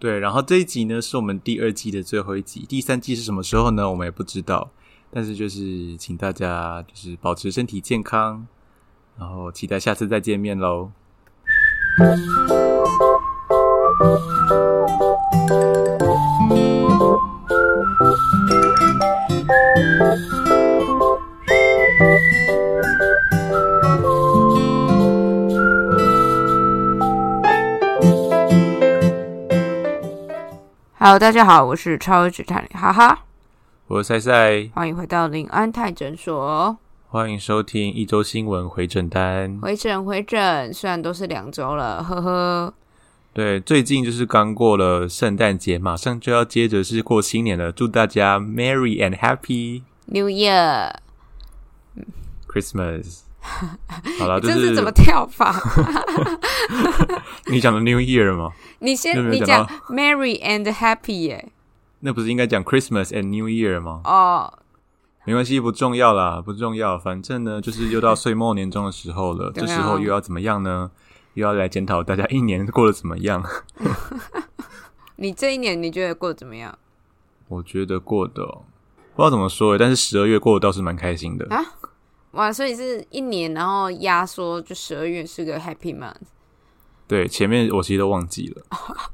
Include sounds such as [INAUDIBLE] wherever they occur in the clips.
对，然后这一集呢是我们第二季的最后一集，第三季是什么时候呢？我们也不知道，但是就是请大家就是保持身体健康，然后期待下次再见面喽。Hello，大家好，我是超级探理哈哈，我是赛赛，欢迎回到林安泰诊所。欢迎收听一周新闻回诊单。回诊回诊，虽然都是两周了，呵呵。对，最近就是刚过了圣诞节，马上就要接着是过新年了，祝大家 Merry and Happy New Year Christmas。[LAUGHS] 好了，就这是是怎么跳法？[LAUGHS] 你讲的 New Year 吗？你先你讲 Merry and Happy 耶、那不是应该讲 Christmas and New Year 吗？哦，没关系，不重要啦，不重要。反正呢，就是又到岁末年终的时候了，[LAUGHS] 这时候又要怎么样呢？又要来检讨大家一年过得怎么样？你这一年你觉得过得怎么样我觉得过得哦不知道怎么说，但是十二月过得倒是蛮开心的。啊？哇，所以是一年，然后压缩就十二月是个 Happy month。对，前面我其实都忘记了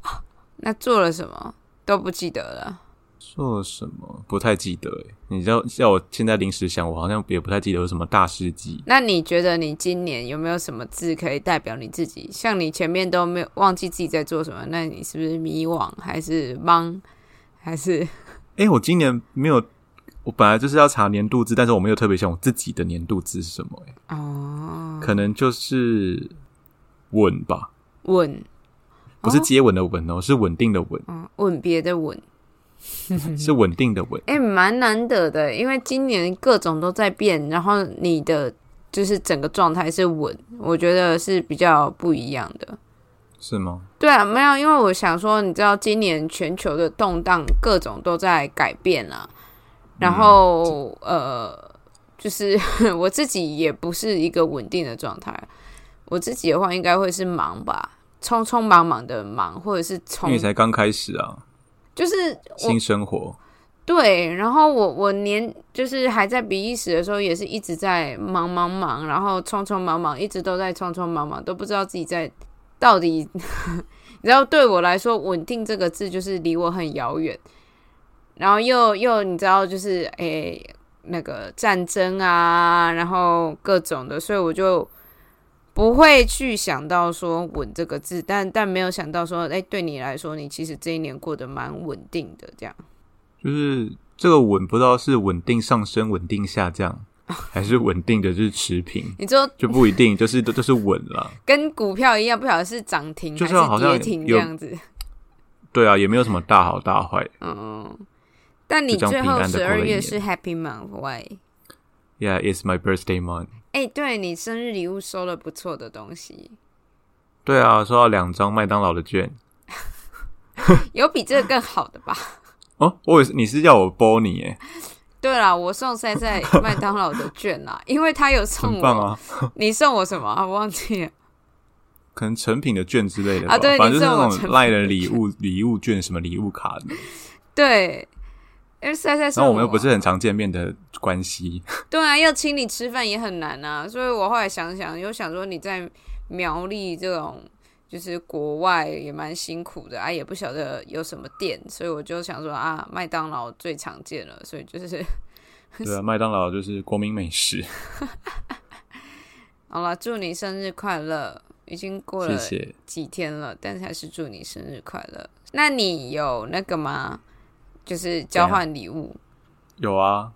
[LAUGHS] 那做了什么都不记得了。做了什么，不太记得诶。你知道，叫我现在临时想，我好像也不太记得有什么大事记。那你觉得你今年有没有什么字可以代表你自己？像你前面都没有忘记自己在做什么，那你是不是迷惘，还是忙，还是 [LAUGHS] 诶，我今年没有，我本来就是要查年度字，但是我没有特别想我自己的年度字是什么诶，哦可能就是稳吧。稳？不是接吻的吻哦，是稳定的稳，嗯，吻别的吻，是稳定的稳。[LAUGHS] 哎、蛮难得的，因为今年各种都在变，然后你的就是整个状态是稳，我觉得是比较不一样的。是吗？对啊，没有，因为我想说，你知道今年全球的动荡，各种都在改变啊。然后、呃，就是 [LAUGHS] 我自己也不是一个稳定的状态。我自己的话，应该会是忙吧，匆匆忙忙的忙，或者是因从为才刚开始啊，就是新生活。对，然后我我年就是还在比利时的时候，也是一直在忙忙忙，然后匆匆忙忙，一直都在匆匆忙忙，都不知道自己在到底。[LAUGHS] 你知道，对我来说，“稳定”这个字就是离我很遥远。然后又又你知道，就是诶那个战争啊，然后各种的，所以我就不会去想到说“稳”这个字，但但没有想到说，哎，对你来说，你其实这一年过得蛮稳定的，这样。就是这个稳，不知道是稳定上升、稳定下降，[LAUGHS] 还是稳定的就是持平，你说就不一定，就是都都是稳了。跟股票一样，不晓得是涨停就还是好像跌停这有样子。对啊，也没有什么大好大坏。嗯，但你最后十二月是 Happy Month Why？Yeah, it's my birthday month。哎、对你生日礼物收了不错的东西，对啊，收到两张麦当劳的券。[LAUGHS] 有比这个更好的吧？[LAUGHS] 哦，我也是你是要我包你耶，对啦，我送赛赛 [LAUGHS] 麦当劳的券啦，因为他有送我。你送我什么啊？我忘记了。可能成品的券之类的吧，啊对反正就是那你送我成品种赖的礼物、礼物券、什么礼物卡的。对，因为赛赛送然后我们又不是很常见面的关系，[LAUGHS] 对啊，要请你吃饭也很难啊，所以我后来想想，又想说你在苗栗这种就是国外也蛮辛苦的啊，也不晓得有什么店，所以我就想说啊，麦当劳最常见了，所以就是 [LAUGHS] 对啊，麦当劳就是国民美食，[LAUGHS] 好了，祝你生日快乐！已经过了。几天了，但是还是祝你生日快乐。那你有那个吗？就是交换礼物？有啊，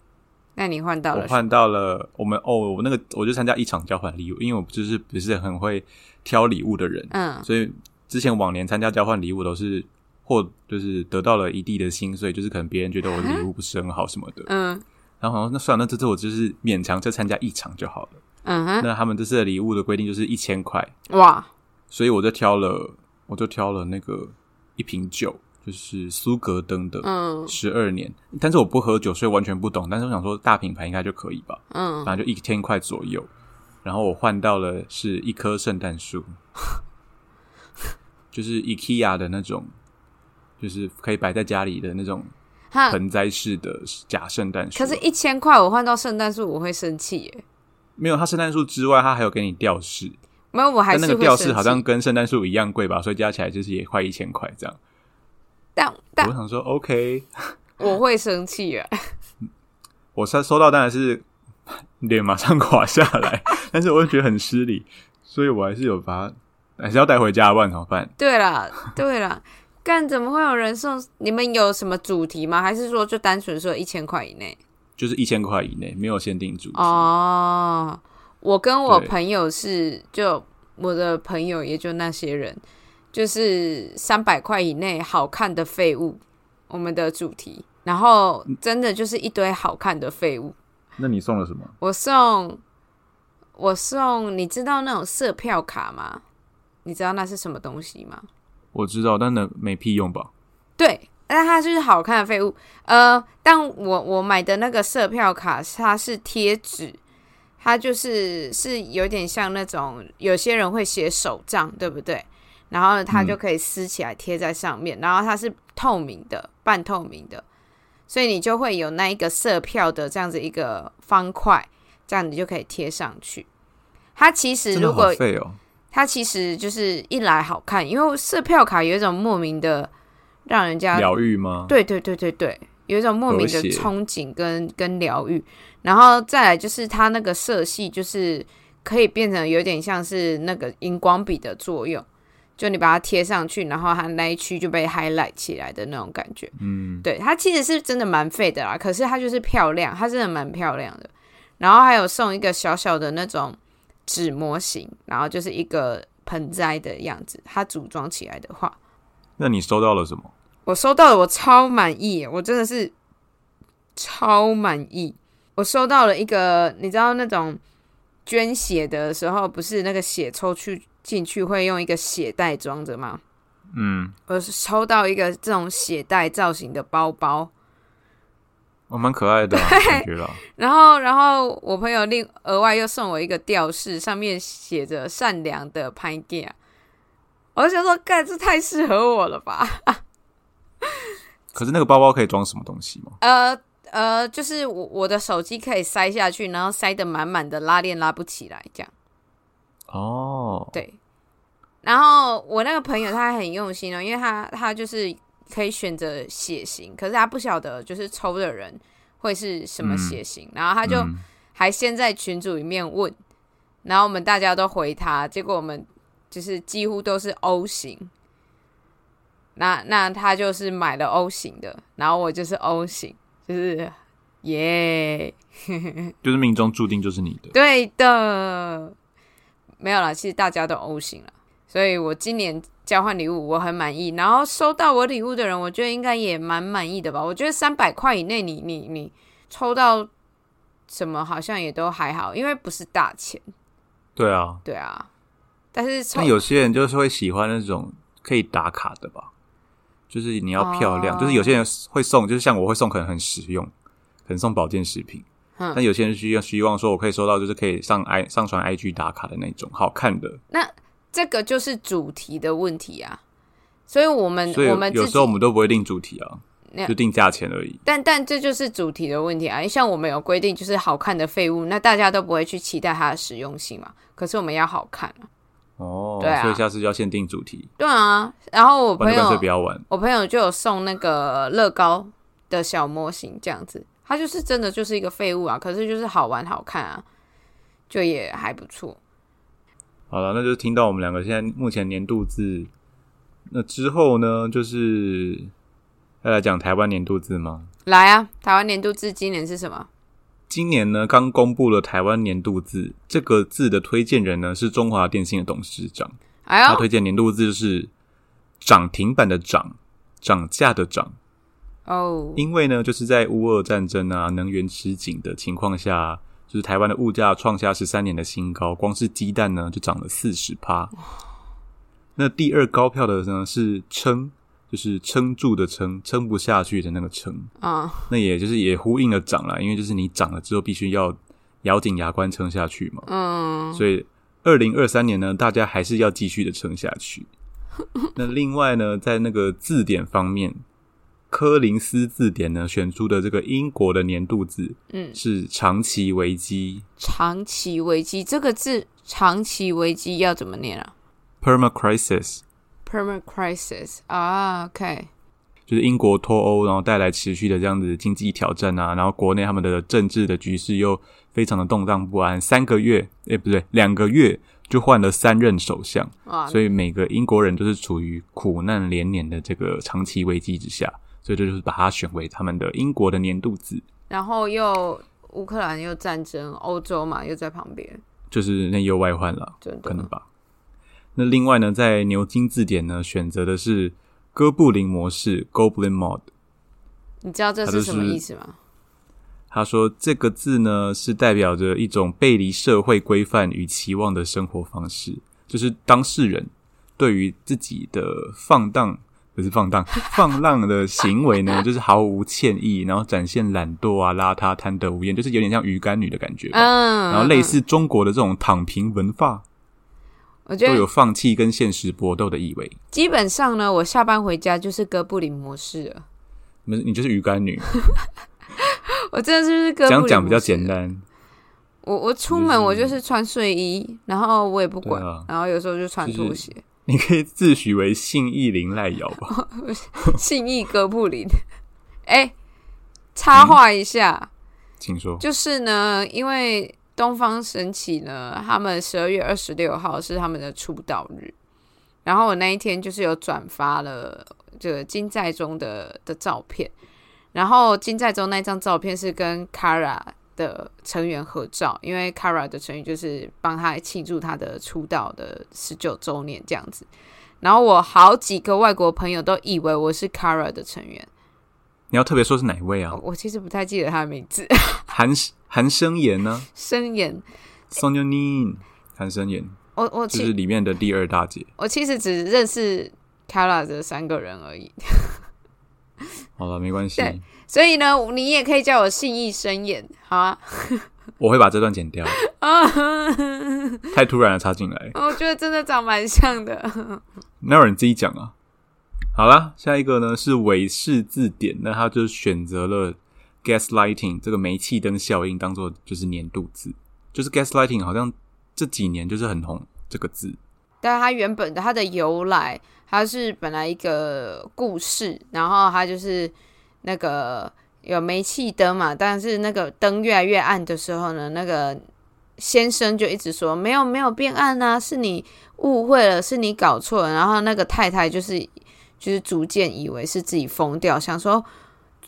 那你换到了？我换到了我们哦，我那个我就参加一场交换礼物，因为我就是不是很会挑礼物的人，嗯所以之前往年参加交换礼物都是或就是得到了一地的心碎，就是可能别人觉得我礼物不是很好什么的，嗯然后好像那算了，那这次我就是勉强再参加一场就好了。嗯哼，那他们这次的礼物的规定就是一千块，哇，所以我就挑了，我就挑了那个一瓶酒，就是苏格登的嗯十二年。但是我不喝酒，所以完全不懂。但是我想说大品牌应该就可以吧，嗯，反正就一千块左右。然后我换到了是一棵圣诞树，[LAUGHS] 就是 IKEA 的那种就是可以摆在家里的那种，盆栽式的假圣诞树。可是，一千块我换到圣诞树，我会生气耶。没有它圣诞树之外，它还有给你吊饰，没有，我还是那个吊饰好像跟圣诞树一样贵吧，所以加起来就是也快一千块这样。但但我想说，OK，[LAUGHS] 我会生气啊。[LAUGHS] 我收收到当然是脸马上垮下来，[LAUGHS] 但是我又觉得很失礼，所以我还是有把它，还是要带回家，不然怎么办？对了，对了，干怎么会有人送？你们有什么主题吗？还是说就单纯说一千块以内？就是一千块以内，没有限定主题。哦，我跟我朋友是，就我的朋友也就那些人，就是三百块以内好看的废物，我们的主题。然后真的就是一堆好看的废物。那你送了什么？我送我送，你知道那种色票卡吗？你知道那是什么东西吗？我知道，但那没屁用吧？对，但它就是好看的废物。呃，但我我买的那个色票卡，它是贴纸，它就是是有点像那种有些人会写手账，对不对？然后呢，它就可以撕起来贴在上面，然后它是透明的，半透明的，所以你就会有那一个色票的这样子一个方块，这样你就可以贴上去。它其实如果哦。它其实就是一来好看，因为色票卡有一种莫名的让人家疗愈吗？对对对对对，有一种莫名的憧憬跟跟疗愈，然后再来就是它那个色系就是可以变成有点像是那个荧光笔的作用，就你把它贴上去，然后它那一区就被 highlight 起来的那种感觉。嗯，对，它其实是真的蛮费的啦，可是它就是漂亮，它真的蛮漂亮的。然后还有送一个小小的那种纸模型，然后就是一个盆栽的样子，它组装起来的话，那你收到了什么？我收到了，我超满意，我真的是超满意。我收到了一个，你知道那种捐血的时候，不是那个血抽去进去会用一个血袋装着吗？嗯，我是抽到一个这种血袋造型的包包，我蛮可爱的、啊，感觉啦。然后，然后我朋友另额外又送我一个吊饰，上面写着“善良的潘 g 我就想说，盖，这太适合我了吧？[LAUGHS] 可是那个包包可以装什么东西吗？呃呃，就是我我的手机可以塞下去，然后塞得满满的，拉链拉不起来，这样哦，对。然后我那个朋友他还很用心哦，因为他他就是可以选择血型，可是他不晓得就是抽的人会是什么血型，然后他就嗯还先在群组里面问，然后我们大家都回他，结果我们就是几乎都是 O 型。那那他就是买了 O 型的，然后我就是 O 型，就是耶 [LAUGHS] 就是命中注定就是你的。对的，没有啦，其实大家都 O 型了，所以我今年交换礼物我很满意，然后收到我礼物的人，我觉得应该也蛮满意的吧。我觉得三百块以内你，你你抽到什么好像也都还好，因为不是大钱，对啊，对啊。但是抽但有些人就是会喜欢那种可以打卡的吧，就是你要漂亮，哦就是有些人会送，就是像我会送，可能很实用，可能送保健食品。嗯但有些人需要希望说，我可以收到就是可以上 i 上传 IG 打卡的那种好看的，那这个就是主题的问题啊，所以我们我们有时候我们都不会定主题啊那，就定价钱而已。但但这就是主题的问题啊！像我们有规定，就是好看的废物，那大家都不会去期待它的实用性嘛。可是我们要好看啊，哦，对啊所以下次就要限定主题，对啊。然后我朋友不要玩。我朋友就有送那个乐高的小模型，这样子，它就是真的就是一个废物啊，可是就是好玩好看啊，就也还不错。好了，那就听到我们两个现在目前年度字，那之后呢，就是要来讲台湾年度字吗？来啊，台湾年度字今年是什么？今年呢，刚公布了台湾年度字，这个字的推荐人呢是中华电信的董事长，哎呦，他推荐年度字是涨停板的涨，涨价的涨。哦，因为呢，就是在乌俄战争啊、能源吃紧的情况下，就是台湾的物价创下十三年的新高，光是鸡蛋呢就涨了四十趴。那第二高票的呢是撑，就是撑住的撑，撑不下去的那个撑。啊、那也就是也呼应了涨了，因为就是你涨了之后必须要咬紧牙关撑下去嘛。嗯，所以二零二三年呢，大家还是要继续的撑下去。[LAUGHS] 那另外呢，在那个字典方面，柯林斯字典呢选出的这个英国的年度字，嗯，是长期危机长期危机这个字，长期危机要怎么念啊？（perma crisis），？permanent crisis 啊，OK，就是英国脱欧，然后带来持续的这样子经济挑战啊，然后国内他们的政治的局势又非常的动荡不安，三个月，诶，不对，两个月就换了三任首相，啊，所以每个英国人都是处于苦难连连的这个长期危机之下，所以这就是把它选为他们的英国的年度字，然后又乌克兰又战争，欧洲嘛又在旁边，就是内忧外患了，真的可能吧。那另外呢，在牛津字典呢选择的是哥布林模式 （Goblin Mode）。你知道这是什么意思吗？他说这个字呢是代表着一种背离社会规范与期望的生活方式，就是当事人对于自己的放荡不是放荡 [LAUGHS] 放浪的行为呢，就是毫无歉意，然后展现懒惰啊、邋遢、贪得无厌，就是有点像鱼干女的感觉吧。嗯，然后类似中国的这种躺平文化，我觉得都有放弃跟现实搏斗的意味。基本上呢，我下班回家就是哥布林模式了。你你就是鱼干女，[LAUGHS] 我真的就是哥布林这样讲比较简。单。我我出门我就是穿睡衣，然后我也不管，啊然后有时候就穿就是拖鞋。你可以自诩为信义林赖瑶吧？[LAUGHS] 信义哥布林，哎、插话一下，请说。就是呢，因为东方神起呢，他们十二月二十六号是他们的出道日，然后我那一天就是有转发了这个金在中的的照片，然后金在中那张照片是跟 Kara 的成员合照，因为 Kara 的成员就是帮他庆祝他的出道的十九周年这样子。然后我好几个外国朋友都以为我是 Kara 的成员，你要特别说是哪一位啊？我其实不太记得他的名字。韩韩生妍呢声演，？Sonia Nin，韩生妍我我其就是里面的第二大姐。我其实只认识 Kara 这三个人而已，[LAUGHS] 好了，没关系，对所以呢，你也可以叫我信义生演，好啊。[LAUGHS] 我会把这段剪掉，啊，[LAUGHS] 太突然了，插进来。我觉得真的长蛮像的。那有人自己讲啊。好啦，下一个呢是韦氏字典，那他就选择了 gaslighting 这个煤气灯效应当做就是年度字，就是 gaslighting 好像这几年就是很红这个字。但是它原本的它的由来，它是本来一个故事，然后它就是那个有煤气灯嘛，但是那个灯越来越暗的时候呢，那个先生就一直说没有没有变暗啊，是你误会了，是你搞错了。然后那个太太就是就是逐渐以为是自己疯掉，想说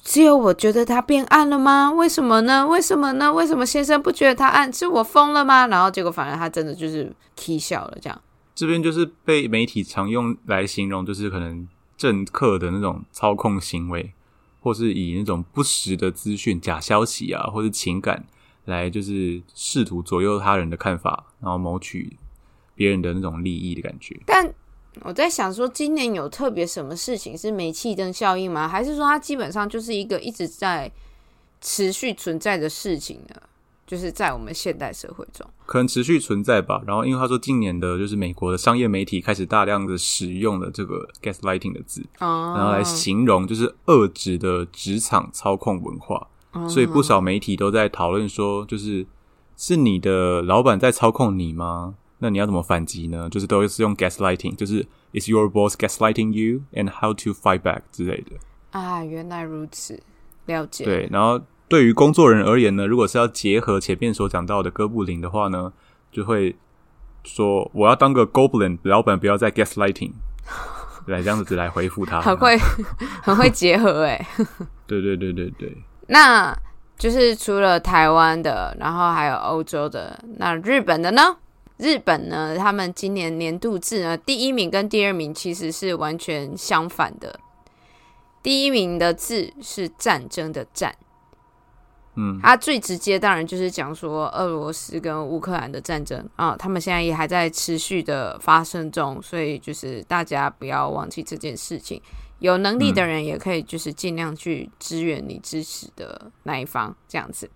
只有我觉得它变暗了吗？为什么呢？为什么呢？为什么先生不觉得它暗？是我疯了吗？然后结果反而他真的就是 k 笑了这样。这边就是被媒体常用来形容，就是可能政客的那种操控行为，或是以那种不实的资讯、假消息啊，或是情感来就是试图左右他人的看法，然后谋取别人的那种利益的感觉。但我在想说，今年有特别什么事情是煤气灯效应吗？还是说它基本上就是一个一直在持续存在的事情呢？就是在我们现代社会中，可能持续存在吧。然后，因为他说今年的就是美国的商业媒体开始大量的使用了这个 gaslighting 的字，哦然后来形容就是遏制的职场操控文化。哦所以不少媒体都在讨论说，就是是你的老板在操控你吗？那你要怎么反击呢？就是都是用 gaslighting，就是 is your boss gaslighting you and how to fight back 之类的。啊，原来如此，了解。对，然后对于工作人而言呢，如果是要结合前面所讲到的哥布林的话呢，就会说我要当个 goblin，老板不要再 gaslighting，[LAUGHS] 来这样子来回复他。很会，很会结合 [LAUGHS] 哎。对对对对对，那就是除了台湾的，然后还有欧洲的，那日本的呢？日本呢，他们今年年度字呢，第一名跟第二名其实是完全相反的。第一名的字是战争的战，嗯，他最直接当然就是讲说俄罗斯跟乌克兰的战争啊，他们现在也还在持续的发生中，所以就是大家不要忘记这件事情。有能力的人也可以就是尽量去支援你支持的那一方这样子，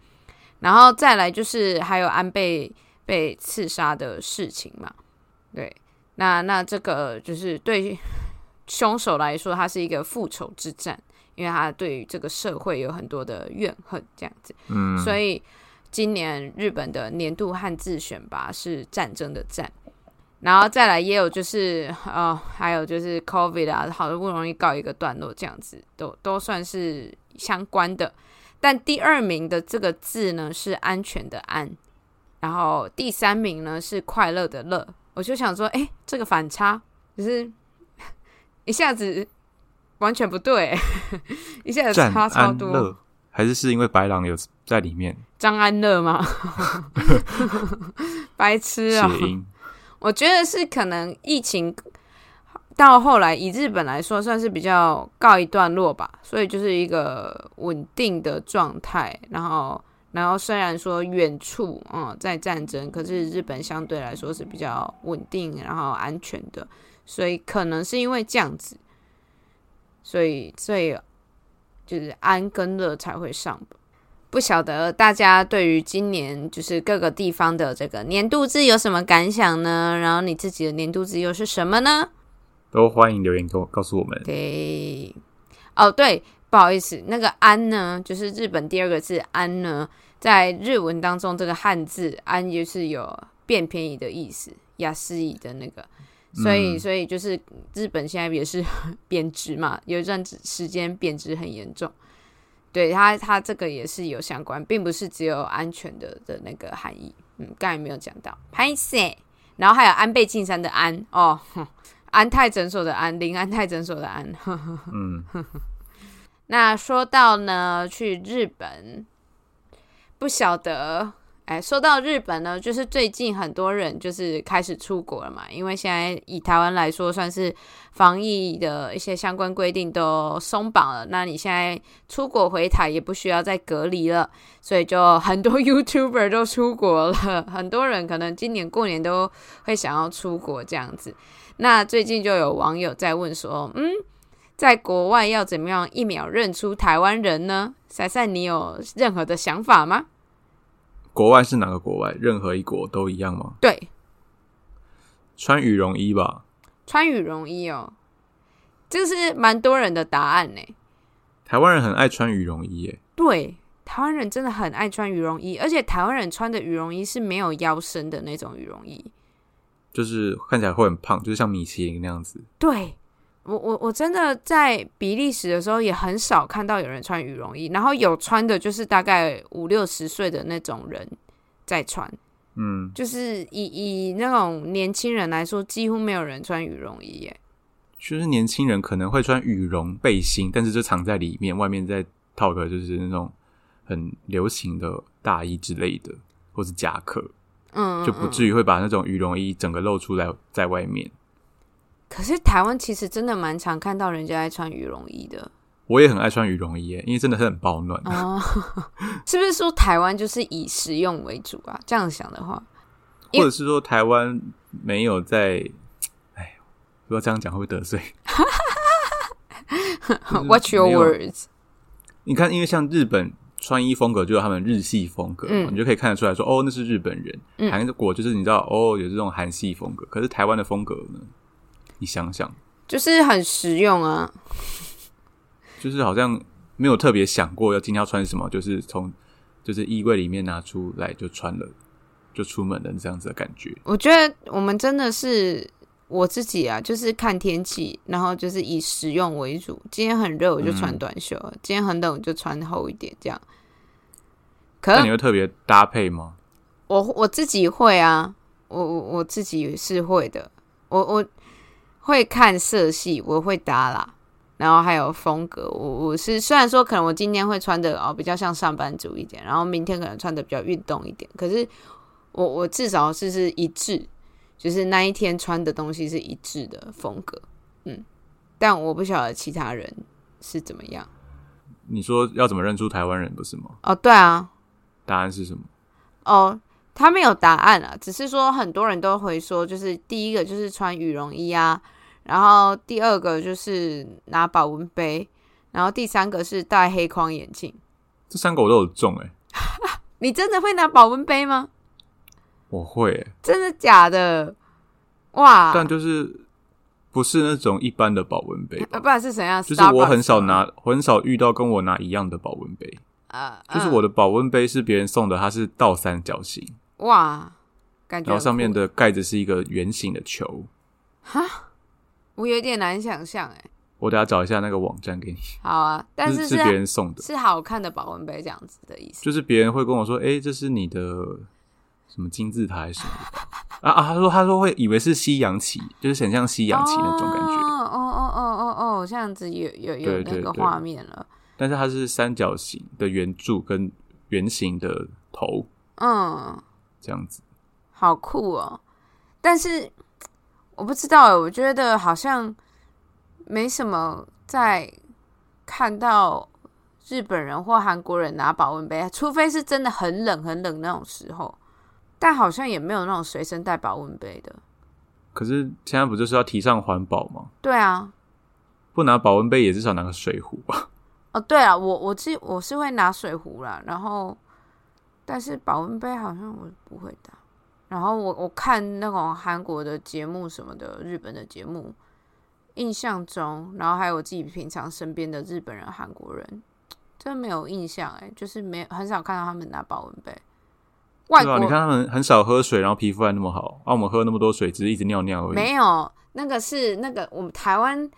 然后再来就是还有安倍被刺杀的事情嘛，对，那那这个就是对凶手来说，他是一个复仇之战，因为他对于这个社会有很多的怨恨，这样子。嗯，所以今年日本的年度汉字选拔是战争的战，然后再来也有就是呃，还有就是 COVID 啊，好不容易告一个段落，这样子都都算是相关的。但第二名的这个字呢是安全的安，然后第三名呢是快乐的乐。我就想说，哎、这个反差就是 [LAUGHS] 一下子完全不对，[LAUGHS] 一下子差超多。还是是因为白狼有在里面张安乐吗？[LAUGHS] 白痴啊？我觉得是可能疫情到后来，以日本来说，算是比较告一段落吧，所以就是一个稳定的状态。然后，然后虽然说远处嗯在战争，可是日本相对来说是比较稳定，然后安全的，所以可能是因为这样子，所以所以就是安跟乐才会上吧。不晓得大家对于今年就是各个地方的这个年度字有什么感想呢？然后你自己的年度字又是什么呢？都欢迎留言给我告诉我们。对，哦对，不好意思，那个安呢，就是日本第二个字安呢，在日文当中这个汉字安就是有变便宜的意思，雅思义的那个。所以，嗯所以就是日本现在也是 [LAUGHS] 贬值嘛，有一段时间贬值很严重。对它，它这个也是有相关，并不是只有安全的的那个含义。嗯，刚才没有讲到，拍谁？然后还有安倍晋三的安哦，[LAUGHS] 安泰诊所的安，林安泰诊所的安。呵 [LAUGHS] 呵嗯，那说到呢，去日本，不晓得，哎，说到日本呢，就是最近很多人就是开始出国了嘛，因为现在以台湾来说，算是防疫的一些相关规定都松绑了，那你现在出国回台也不需要再隔离了，所以就很多 [LAUGHS] YouTuber 都出国了，很多人可能今年过年都会想要出国这样子。那最近就有网友在问说，嗯。在国外要怎么样一秒认出台湾人呢？闪闪，你有任何的想法吗？国外是哪个国外？任何一国都一样吗？对，穿羽绒衣吧。穿羽绒衣哦，这是蛮多人的答案呢。台湾人很爱穿羽绒衣耶。对，台湾人真的很爱穿羽绒衣，而且台湾人穿的羽绒衣是没有腰身的那种羽绒衣。就是看起来会很胖，就是像米其林那样子。对我，我我真的在比利时的时候也很少看到有人穿羽绒衣，然后有穿的就是大概五六十岁的那种人在穿。嗯，就是以以那种年轻人来说，几乎没有人穿羽绒衣耶。就是年轻人可能会穿羽绒背心，但是就藏在里面，外面再套个就是那种很流行的大衣之类的，或是夹克，嗯，就不嗯至于会把那种羽绒衣整个露出来在外面。可是台湾其实真的蛮常看到人家爱穿羽绒衣的我也很爱穿羽绒衣耶，因为真的是很保暖。哦。[LAUGHS] 是不是说台湾就是以实用为主啊？这样想的话，或者是说台湾没有在，哎，不知道这样讲会不会得罪？就 [LAUGHS] 是 Watch your words。你看，因为像日本穿衣风格就有他们日系风格你就可以看得出来说，哦，那是日本人。嗯韩国就是你知道，哦，有这种韩系风格。可是台湾的风格呢？你想想，就是很实用啊。就是好像没有特别想过要今天要穿什么，就是从就是衣柜里面拿出来就穿了，就出门了这样子的感觉。我觉得我们真的是我自己啊，就是看天气，然后就是以实用为主。今天很热，我就穿嗯短袖；今天很冷，我就穿厚一点，这样。可那你会特别搭配吗？我我自己会啊，我我我自己是会的，我我会看色系，我会搭啦，然后还有风格，我我是虽然说可能我今天会穿的哦比较像上班族一点，然后明天可能穿的比较运动一点，可是我我至少是是一致，就是那一天穿的东西是一致的风格，嗯，但我不晓得其他人是怎么样你说要怎么认出台湾人不是吗？哦，对啊，答案是什么？哦，他没有答案啊，只是说很多人都会说，就是第一个就是穿羽绒衣啊，然后第二个就是拿保温杯，然后第三个是戴黑框眼镜。这三个我都有中哎、[LAUGHS] 你真的会拿保温杯吗？我会、欸，真的假的？哇，但就是不是那种一般的保温杯不然是怎样？就是我很，少拿，我很少遇到跟我拿一样的保温杯。呃，就是嗯我的保温杯是别人送的，它是倒三角形，哇，感觉然后上面的盖子是一个圆形的球。我有点难想象，哎，我等下找一下那个网站给你，好啊，但是是是别人送的，是好看的保温杯这样子的意思。就是别人会跟我说：“哎、这是你的什么金字塔还是什么？”啊啊，他说他说会以为是西洋旗，就是很像西洋旗那种感觉，哦哦哦哦哦哦，这样子有有有那个画面了。但是它是三角形的圆柱跟圆形的头嗯，这样子。好酷哦！但是我不知道哎，我觉得好像没什么在看到日本人或韩国人拿保温杯，除非是真的很冷很冷那种时候。但好像也没有那种随身带保温杯的。可是现在不就是要提倡环保吗？对啊，不拿保温杯也至少拿个水壶吧。[LAUGHS] 哦对啊，我我是我是会拿水壶啦，然后但是保温杯好像我不会打。然后我我看那种韩国的节目什么的，日本的节目，印象中，然后还有我自己平常身边的日本人、韩国人，真没有印象哎，就是没很少看到他们拿保温杯。外国、你看他们很少喝水，然后皮肤还那么好，啊，我们喝那么多水，只是一直尿尿而已。没有，那个是那个我们台湾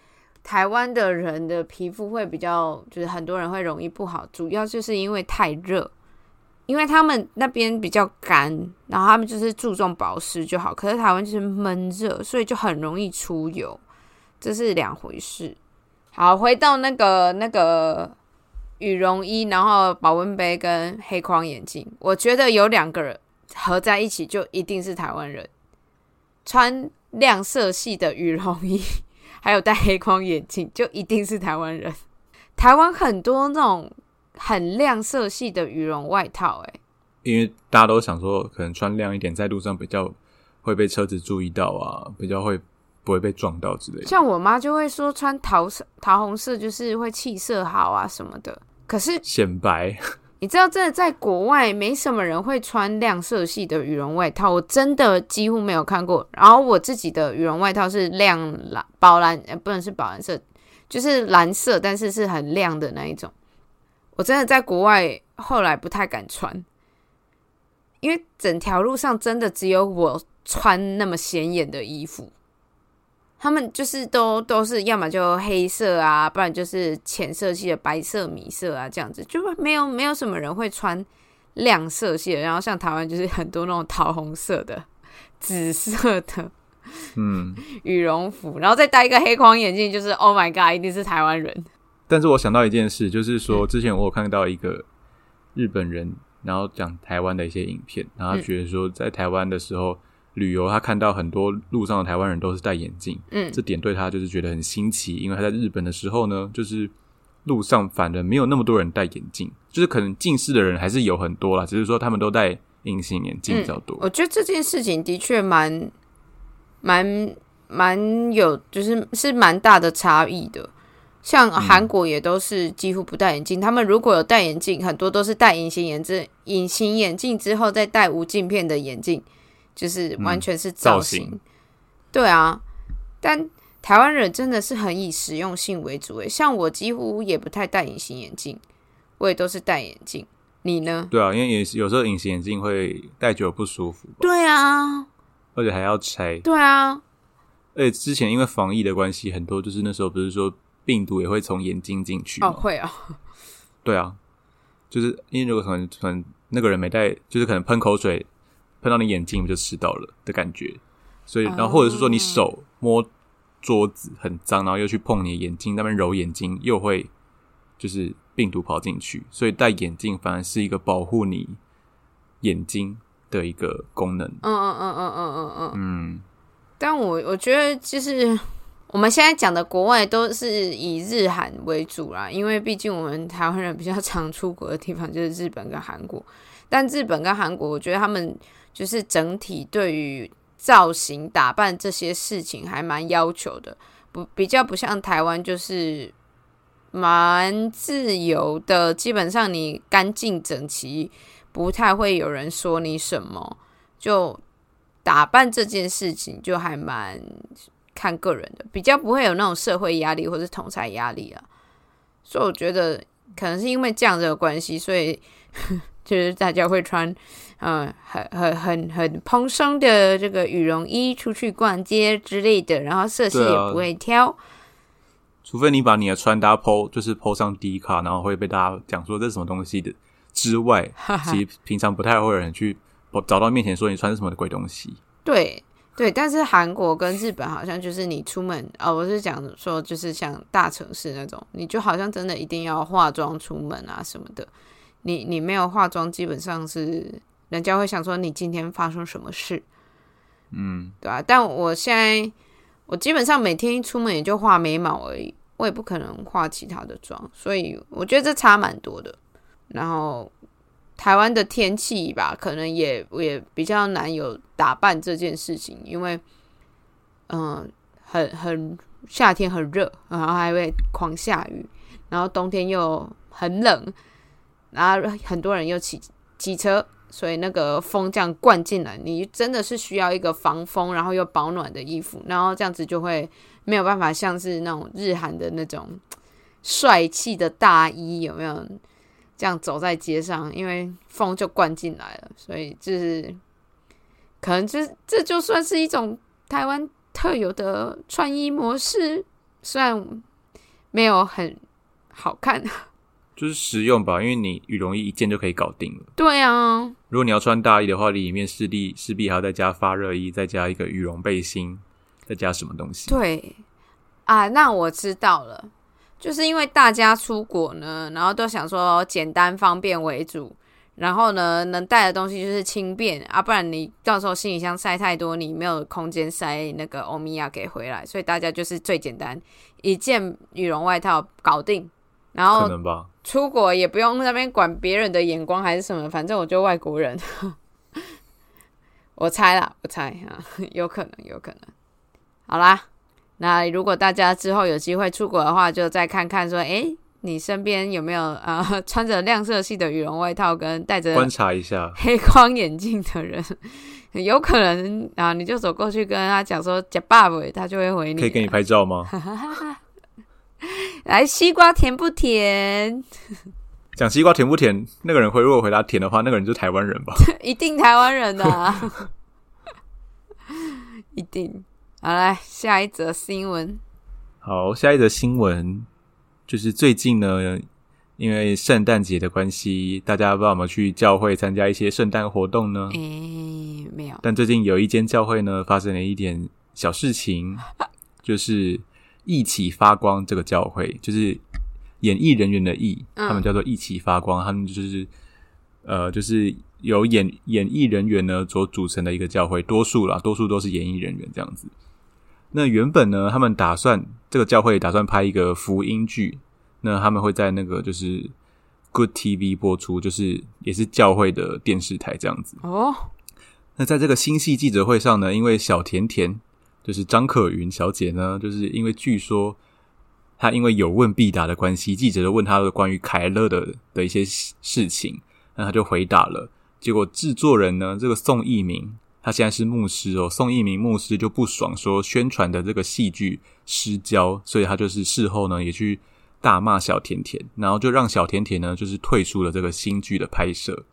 台湾的人的皮肤会比较，就是很多人会容易不好，主要就是因为太热，因为他们那边比较干，然后他们就是注重保湿就好，可是台湾就是闷热，所以就很容易出油，这是两回事。好，回到那个那个羽绒衣，然后保温杯跟黑框眼镜，我觉得有两个人合在一起就一定是台湾人。穿亮色系的羽绒衣，[LAUGHS] 还有戴黑框眼镜，就一定是台湾人。台湾很多那种很亮色系的羽绒外套、欸，因为大家都想说，可能穿亮一点，在路上比较会被车子注意到啊，比较会不会被撞到之类的。像我妈就会说穿桃色、桃红色就是会气色好啊什么的。可是显白，[LAUGHS] 你知道，真的在国外没什么人会穿亮色系的羽绒外套，我真的几乎没有看过。然后我自己的羽绒外套是亮蓝、宝蓝，呃，不能是宝蓝色，就是蓝色，但是是很亮的那一种。我真的在国外后来不太敢穿，因为整条路上真的只有我穿那么显眼的衣服。他们就是都都是要么就黑色啊，不然就是浅色系的白色、米色啊，这样子就没有没有什么人会穿亮色系的。然后像台湾就是很多那种桃红色的、紫色的嗯。羽绒服，然后再戴一个黑框眼镜，就是 Oh my God，一定是台湾人。但是我想到一件事，就是说之前我有看到一个日本人，然后讲台湾的一些影片，然后他觉得说在台湾的时候旅游，他看到很多路上的台湾人都是戴眼镜，嗯这点对他就是觉得很新奇，因为他在日本的时候呢，就是路上反而没有那么多人戴眼镜，就是可能近视的人还是有很多啦，只是说他们都戴隐形眼镜比较多。我觉得这件事情的确蛮蛮蛮有，就是是蛮大的差异的。像韩国也都是几乎不戴眼镜，他们如果有戴眼镜，很多都是戴隐形眼镜，隐形眼镜之后再戴无镜片的眼镜，就是完全是造型。造型对啊，但台湾人真的是很以实用性为主诶，像我几乎也不太戴隐形眼镜，我也都是戴眼镜。你呢？对啊，因为也有时候隐形眼镜会戴久了不舒服吧，对啊，而且还要拆。对啊，而且之前因为防疫的关系，很多就是那时候不是说病毒也会从眼睛进去会啊，对啊，就是因为如果可能可能那个人没戴，就是可能喷口水喷到你眼睛，不就吃到了的感觉。所以，然后或者是说你手摸桌子很脏，然后又去碰你的眼睛，那边揉眼睛，又会就是病毒跑进去。所以戴眼镜反而是一个保护你眼睛的一个功能。嗯嗯嗯嗯嗯嗯嗯。嗯，但我我觉得就是我们现在讲的国外都是以日韩为主啦，因为毕竟我们台湾人比较常出国的地方就是日本跟韩国。但日本跟韩国，我觉得他们就是整体对于造型打扮这些事情还蛮要求的，不比较不像台湾，就是蛮自由的，基本上你干净整齐，不太会有人说你什么，就打扮这件事情就还蛮看个人的，比较不会有那种社会压力或是同才压力啊。所以我觉得可能是因为这样子的关系，所以 [LAUGHS] 就是大家会穿嗯很很很很蓬松的这个羽绒衣出去逛街之类的，然后色系也不会挑。除非你把你的穿搭 PO 就是 PO 上 D 卡，然后会被大家讲说这是什么东西的之外，其实平常不太会有人去找到面前说你穿的什么鬼东西。对对，但是韩国跟日本好像就是你出门哦，我是讲说就是像大城市那种，你就好像真的一定要化妆出门啊什么的。你你没有化妆，基本上是人家会想说你今天发生什么事，嗯，对啊，但我现在我基本上每天一出门也就画眉毛而已，我也不可能化其他的妆，所以我觉得这差蛮多的。然后台湾的天气吧，可能也也比较难有打扮这件事情，因为嗯、很很夏天很热，然后还会狂下雨，然后冬天又很冷，然后很多人又骑机车，所以那个风这样灌进来，你真的是需要一个防风然后又保暖的衣服，然后这样子就会没有办法像是那种日韩的那种帅气的大衣，有没有？这样走在街上，因为风就灌进来了，所以就是可能这这就算是一种台湾特有的穿衣模式，虽然没有很好看。就是实用吧，因为你羽绒衣一件就可以搞定了。对啊，如果你要穿大衣的话，里面势必势必还要再加发热衣，再加一个羽绒背心，再加什么东西？对啊，那我知道了，就是因为大家出国呢，然后都想说简单方便为主，然后呢能带的东西就是轻便啊，不然你到时候行李箱塞太多，你没有空间塞那个欧米亚给回来，所以大家就是最简单一件羽绒外套搞定，然可后能吧。出国也不用那边管别人的眼光还是什么，反正我就外国人。[LAUGHS] 我猜啦，我猜啊，有可能，有可能。好啦，那如果大家之后有机会出国的话，就再看看说，诶，你身边有没有啊、呃、[LAUGHS] 穿着亮色系的羽绒外套跟戴着观察一下，黑框眼镜的人？[LAUGHS] 有可能啊，你就走过去跟他讲说“假爸爸”，他就会回你。可以给你拍照吗？[LAUGHS] 来，西瓜甜不甜？讲西瓜甜不甜？那个人会如果回答甜的话，那个人就是台湾人吧？一定台湾人的、啊，一定。好，来下一则新闻。好，下一则新闻就是最近呢，因为圣诞节的关系，大家不知道有没有去教会参加一些圣诞活动呢？诶、没有。但最近有一间教会呢，发生了一点小事情，就是一起发光这个教会，就是演艺人员的艺，嗯他们叫做一起发光，他们就是呃，就是由演演艺人员呢所组成的一个教会，多数啦，多数都是演艺人员这样子。那原本呢，他们打算这个教会打算拍一个福音剧，那他们会在那个就是 Good TV 播出，就是也是教会的电视台这样子。哦，那在这个新戏记者会上呢，因为小甜甜就是张可云小姐呢，就是因为据说她因为有问必答的关系，记者就问她的关于凯勒的的一些事情，那她就回答了。结果制作人呢，这个宋一鸣，他现在是牧师哦，宋一鸣牧师就不爽，说宣传的这个戏剧失焦，所以他就是事后呢也去大骂小甜甜，然后就让小甜甜呢就是退出了这个新剧的拍摄。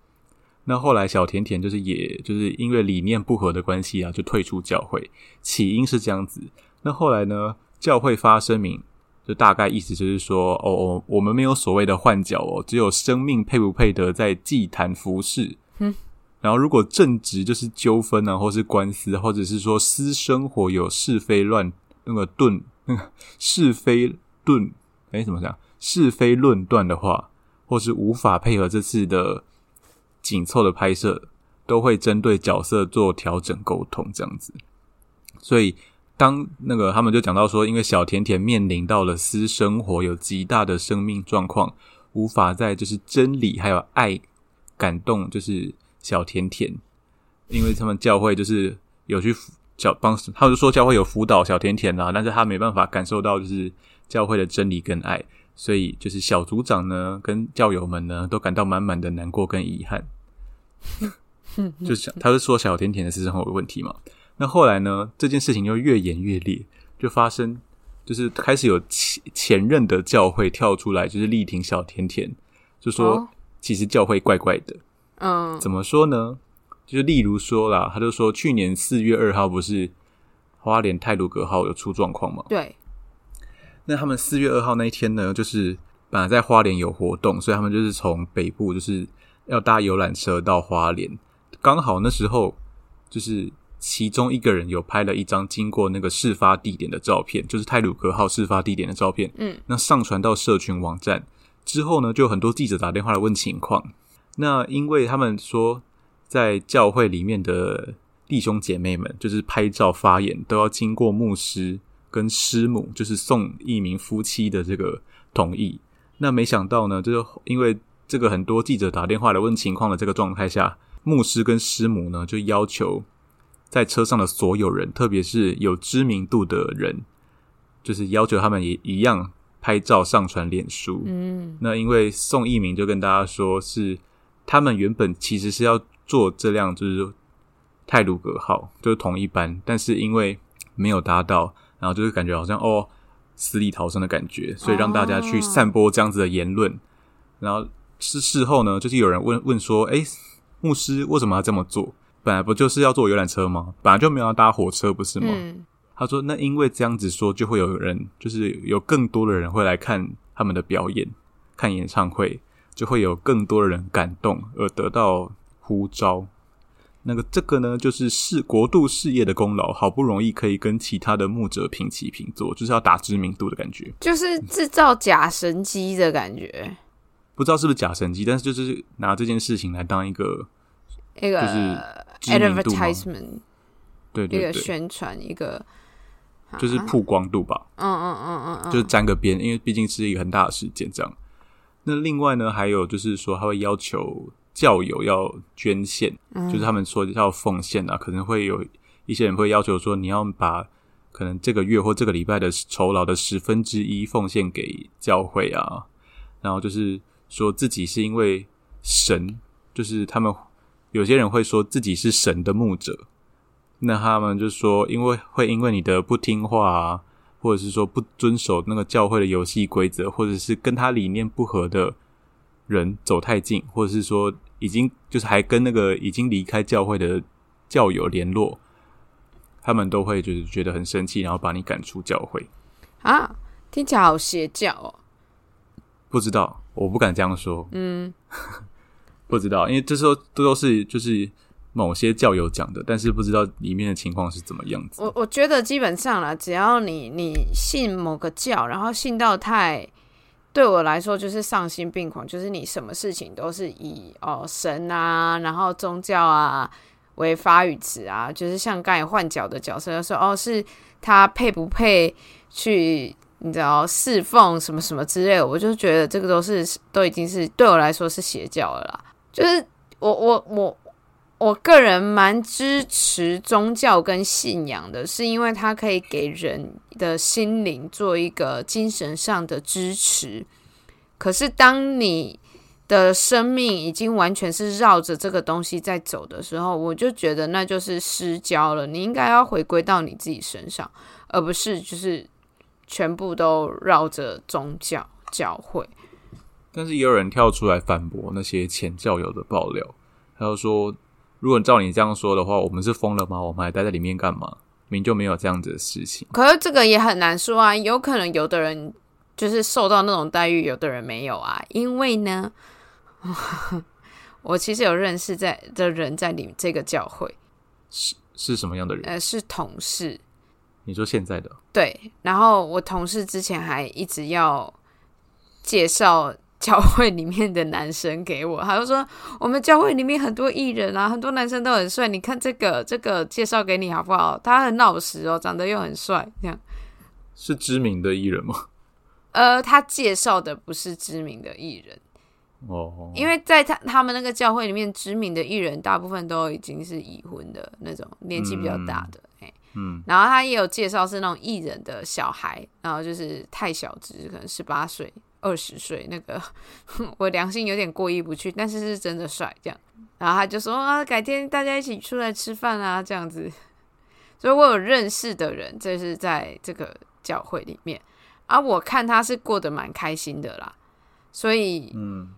那后来小甜甜就是也就是因为理念不合的关系啊，就退出教会。起因是这样子，那后来呢，教会发声明，就大概意思就是说，哦哦，我们没有所谓的换角哦，只有生命配不配得在祭坛服侍。然后如果正直就是纠纷啊，或是官司，或者是说私生活有是非乱那个盾那个是非盾，哎，怎么讲？是非论断的话，或是无法配合这次的紧凑的拍摄，都会针对角色做调整沟通，这样子。所以，当那个他们就讲到说，因为小甜甜面临到了私生活有极大的生命状况，无法在就是真理还有爱感动，就是小甜甜，因为他们教会就是有去辅教帮，他就说教会有辅导小甜甜啦、但是他没办法感受到就是教会的真理跟爱，所以就是小组长呢跟教友们呢都感到满满的难过跟遗憾。[LAUGHS] 就是他是说小甜甜的私生活有问题嘛。那后来呢，这件事情就越演越烈，就发生就是开始有前前任的教会跳出来，就是力挺小甜甜，就说哦其实教会怪怪的。嗯怎么说呢？就是例如说啦，他就说去年四月二号不是花莲泰鲁格号有出状况吗？对，那他们四月二号那一天呢，就是本来在花莲有活动，所以他们就是从北部就是要搭游览车到花莲，刚好那时候就是其中一个人有拍了一张经过那个事发地点的照片，就是泰鲁格号事发地点的照片，嗯，那上传到社群网站之后呢，就有很多记者打电话来问情况。那因为他们说，在教会里面的弟兄姐妹们，就是拍照发言都要经过牧师跟师母，就是宋一鸣夫妻的这个同意。那没想到呢，就是因为这个很多记者打电话来问情况的这个状态下，牧师跟师母呢就要求在车上的所有人，特别是有知名度的人，就是要求他们也一样拍照上传脸书。嗯那因为宋一鸣就跟大家说，是他们原本其实是要坐这辆就是泰鲁格号，就是同一班，但是因为没有搭到，然后就是感觉好像哦死里逃生的感觉，所以让大家去散播这样子的言论。然后是事后呢，就是有人问问说，诶，牧师为什么要这么做？本来不就是要坐游览车吗？本来就没有要搭火车，不是吗？嗯他说：“那因为这样子说，就会有人，就是有更多的人会来看他们的表演，看演唱会，就会有更多的人感动而得到呼召。那个这个呢，就是事国度事业的功劳，好不容易可以跟其他的牧者平起平坐，就是要打知名度的感觉。就是制造假神机的感觉，不知道是不是假神机，但是就是拿这件事情来当一个一个就是 advertisement，一个对对对，宣传，一个就是曝光度吧。嗯嗯嗯嗯嗯，就是沾个边，因为毕竟是一个很大的事件，这样。那另外呢，还有就是说，他会要求教友要捐献，嗯。就是他们说要奉献啊，可能会有一些人会要求说，你要把可能这个月或这个礼拜的酬劳的十分之一奉献给教会啊，然后就是说自己是因为神，就是他们有些人会说自己是神的牧者，那他们就说，因为会因为你的不听话啊，或者是说不遵守那个教会的游戏规则，或者是跟他理念不合的人走太近，或者是说已经就是还跟那个已经离开教会的教友联络，他们都会就是觉得很生气，然后把你赶出教会。啊，听起来好邪教哦。不知道，我不敢这样说，嗯，[LAUGHS] 不知道，因为这时候这都是就是某些教友讲的，但是不知道里面的情况是怎么样子。我我觉得基本上啦，只要你你信某个教，然后信到太，对我来说就是丧心病狂，就是你什么事情都是以哦神啊，然后宗教啊为发语词啊，就是像刚才换角的角色，就说哦是他配不配去。你知道侍奉什么什么之类的，我就觉得这个都是都已经是对我来说是邪教了啦。就是我我我我个人蛮支持宗教跟信仰的，是因为它可以给人的心灵做一个精神上的支持。可是当你的生命已经完全是绕着这个东西在走的时候，我就觉得那就是失焦了。你应该要回归到你自己身上，而不是就是全部都绕着宗教教会。但是也有人跳出来反驳那些前教友的爆料，他就说：“如果照你这样说的话，我们是疯了吗？我们还待在里面干嘛？明明就没有这样子的事情。可是这个也很难说啊，有可能有的人就是受到那种待遇，有的人没有啊。因为呢，[LAUGHS] 我其实有认识在的人在里这个教会是，是什么样的人？呃，是同事。你说现在的对，然后我同事之前还一直要介绍教会里面的男生给我，他就说我们教会里面很多艺人啊，很多男生都很帅，你看这个这个介绍给你好不好？他很老实哦，长得又很帅，这样。是知名的艺人吗？呃，他介绍的不是知名的艺人，哦，因为在他他们那个教会里面，知名的艺人大部分都已经是已婚的那种，年纪比较大的，哎、嗯，然后他也有介绍是那种艺人的小孩，然后就是太小只，可能十八岁、二十岁，那个我良心有点过意不去，但是是真的帅这样。然后他就说啊，改天大家一起出来吃饭啊，这样子。所以我有认识的人，这是在这个教会里面，而我看他是过得蛮开心的啦。所以，嗯，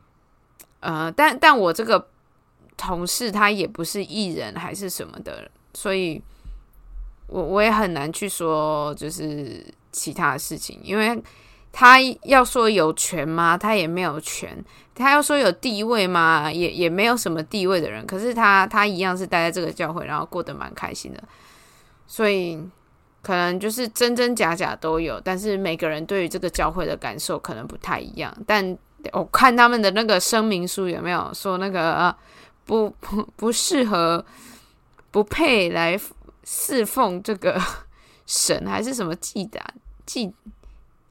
呃，但但我这个同事他也不是艺人还是什么的，所以我我也很难去说就是其他的事情，因为他要说有权吗？他也没有权。他要说有地位吗？也也没有什么地位的人。可是他他一样是待在这个教会，然后过得蛮开心的。所以可能就是真真假假都有，但是每个人对于这个教会的感受可能不太一样。但我看他们的那个声明书有没有说那个不不不适合、不配来侍奉这个神，还是什么祭坛祭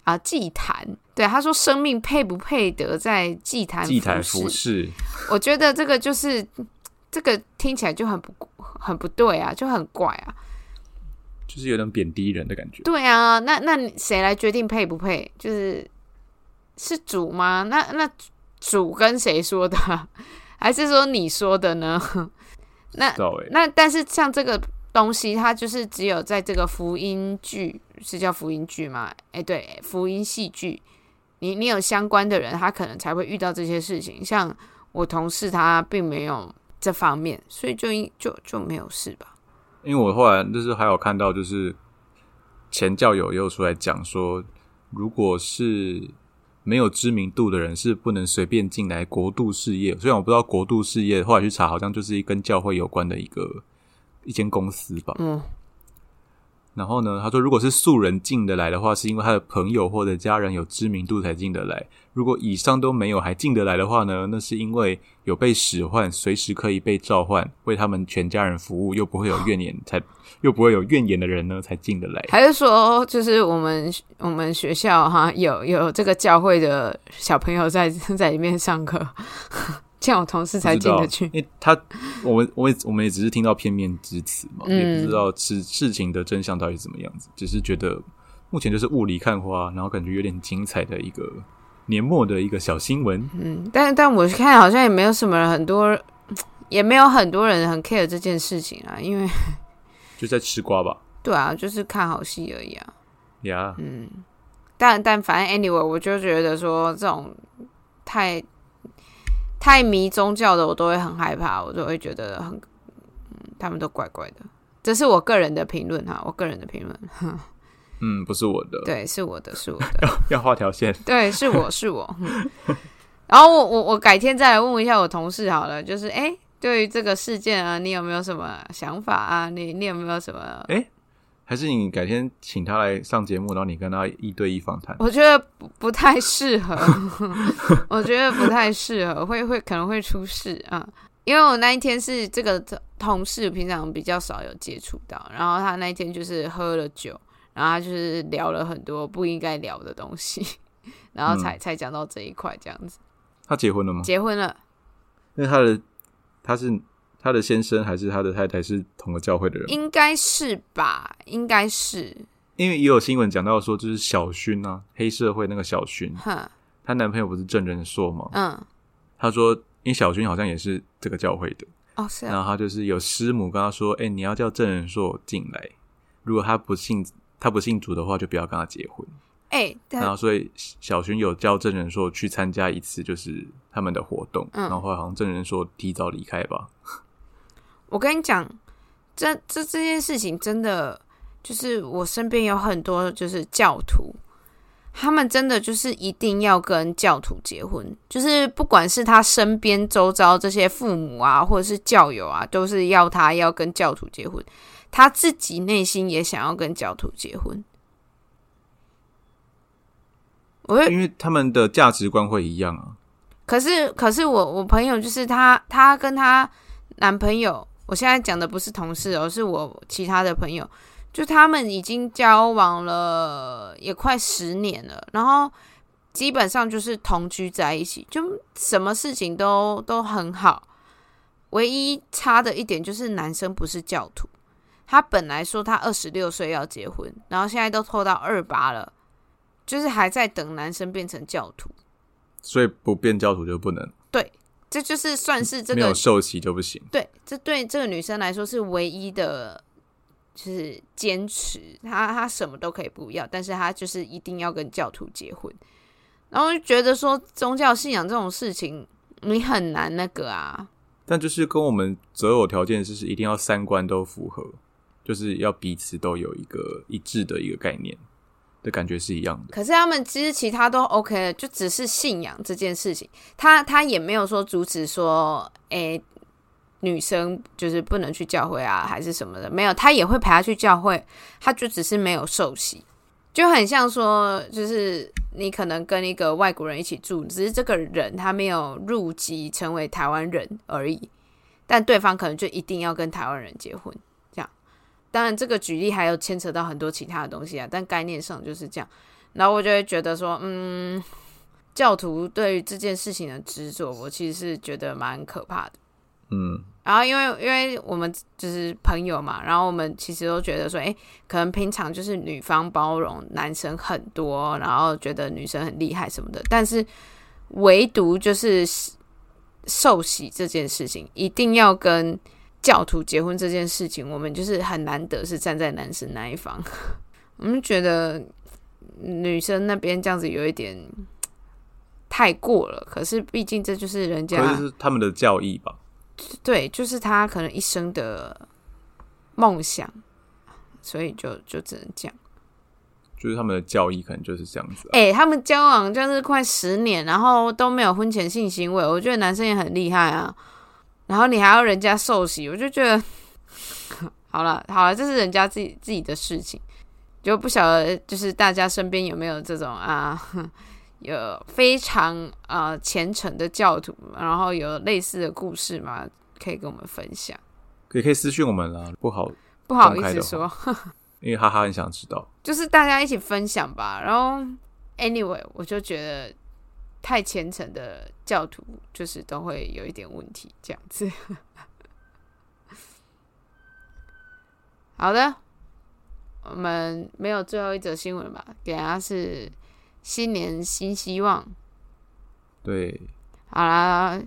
啊祭坛？对，他说生命配不配得在祭坛祭坛服饰？我觉得这个就是这个听起来就很不很不对啊，就很怪啊。就是有点贬低人的感觉。对啊，那那谁来决定配不配？就是是主吗？那那主跟谁说的？还是说你说的呢？那那但是像这个东西，它就是只有在这个福音剧是叫福音剧吗？哎，对，福音戏剧，你你有相关的人，他可能才会遇到这些事情。像我同事，他并没有这方面，所以就就就没有事吧。因为我后来就是还有看到，就是前教友又出来讲说，如果是没有知名度的人，是不能随便进来国度事业。虽然我不知道国度事业，后来去查，好像就是跟教会有关的一个一间公司吧。嗯。然后呢，他说，如果是素人进得来的话，是因为他的朋友或者家人有知名度才进得来。如果以上都没有还进得来的话呢，那是因为有被使唤，随时可以被召唤，为他们全家人服务，又不会有怨言，才又不会有怨言的人呢，才进得来。还是说，就是我们我们学校哈，有有这个教会的小朋友在 [LAUGHS] 在里面上课。像我同事才进得去，因为他我们我我们也只是听到片面之词嘛，也不知道事事情的真相到底怎么样子，只是觉得目前就是雾里看花，然后感觉有点精彩的一个年末的一个小新闻。嗯，但但我看好像也没有什么人很多，也没有很多人很 care 这件事情啊，因为 [LAUGHS] 就在吃瓜吧。对啊，就是看好戏而已啊。呀，嗯，但但反正 anyway，我就觉得说这种太。太迷宗教的，我都会很害怕，我都会觉得很，嗯，他们都怪怪的。这是我个人的评论哈，我个人的评论。[LAUGHS] 嗯，不是我的，对，是我的，是我的。要画条线。对，是我是我。然后我我我改天再来问一下我同事好了，就是哎，对于这个事件啊，你有没有什么想法啊？你你有没有什么？哎。还是你改天请他来上节目，然后你跟他一对一访谈。我觉得不不太适合，[LAUGHS] 我觉得不太适合，会会可能会出事啊。因为我那一天是这个同事，平常比较少有接触到，然后他那一天就是喝了酒，然后他就是聊了很多不应该聊的东西，[LAUGHS] 然后才才讲到这一块这样子。他结婚了吗？结婚了。那他的他是。他的先生还是他的太太是同个教会的人，应该是吧？应该是，因为也有新闻讲到说，就是小薰啊，黑社会那个小薰，她男朋友不是郑仁硕吗？嗯，他说，因为小薰好像也是这个教会的哦，是，然后他就是有师母跟他说，哎，你要叫郑仁硕进来，如果他不信他不信主的话，就不要跟他结婚。哎，然后所以小薰有叫郑仁硕去参加一次，就是他们的活动，然后好像郑仁硕提早离开吧。我跟你讲，这这这件事情真的就是我身边有很多就是教徒，他们真的就是一定要跟教徒结婚，就是不管是他身边周遭这些父母啊，或者是教友啊，都是要他要跟教徒结婚，他自己内心也想要跟教徒结婚。我因为他们的价值观会一样啊。可是，可是我我朋友就是他，他跟他男朋友。我现在讲的不是同事，而是我其他的朋友，就他们已经交往了也快十年了，然后基本上就是同居在一起，就什么事情都都很好。唯一差的一点就是男生不是教徒，他本来说他二十六岁要结婚，然后现在都拖到二八了，就是还在等男生变成教徒。所以不变教徒就不能，这就是算是这个没有受洗就不行。对，这对这个女生来说是唯一的，就是坚持。她她什么都可以不要，但是她就是一定要跟教徒结婚。然后就觉得说宗教信仰这种事情，你很难那个啊。但就是跟我们择偶条件就是一定要三观都符合，就是要彼此都有一个一致的一个概念的感觉是一样的。可是他们其实其他都 OK 了，就只是信仰这件事情，他他也没有说阻止说，诶、女生就是不能去教会啊，还是什么的，没有，他也会陪她去教会，他就只是没有受洗，就很像说，就是你可能跟一个外国人一起住，只是这个人他没有入籍成为台湾人而已，但对方可能就一定要跟台湾人结婚，当然，这个举例还有牵扯到很多其他的东西啊，但概念上就是这样。然后我就会觉得说，嗯，教徒对于这件事情的执着，我其实是觉得蛮可怕的。嗯，然后因为因为我们就是朋友嘛，然后我们其实都觉得说，哎，可能平常就是女方包容男生很多，然后觉得女生很厉害什么的，但是唯独就是受洗这件事情，一定要跟教徒结婚这件事情，我们就是很难得是站在男生那一方，[LAUGHS] 我们觉得女生那边这样子有一点太过了，可是毕竟这就是人家他们的教义吧？对，就是他可能一生的梦想，所以就就只能这样。就是他们的教义可能就是这样子、啊。哎、他们交往就是快十年，然后都没有婚前性行为，我觉得男生也很厉害啊。然后你还要人家受洗，我就觉得 [LAUGHS] 好了好了，这是人家自己自己的事情，就不晓得就是大家身边有没有这种啊，[LAUGHS] 有非常啊虔诚的教徒，然后有类似的故事嘛？可以跟我们分享。也可以私信我们啦，不好，不好意思说，[LAUGHS] 因为哈哈很想知道。就是大家一起分享吧。然后，anyway，我就觉得太虔诚的教徒就是都会有一点问题，这样子。[LAUGHS] 好的，我们没有最后一则新闻吧？给大家是新年新希望。对，好啦，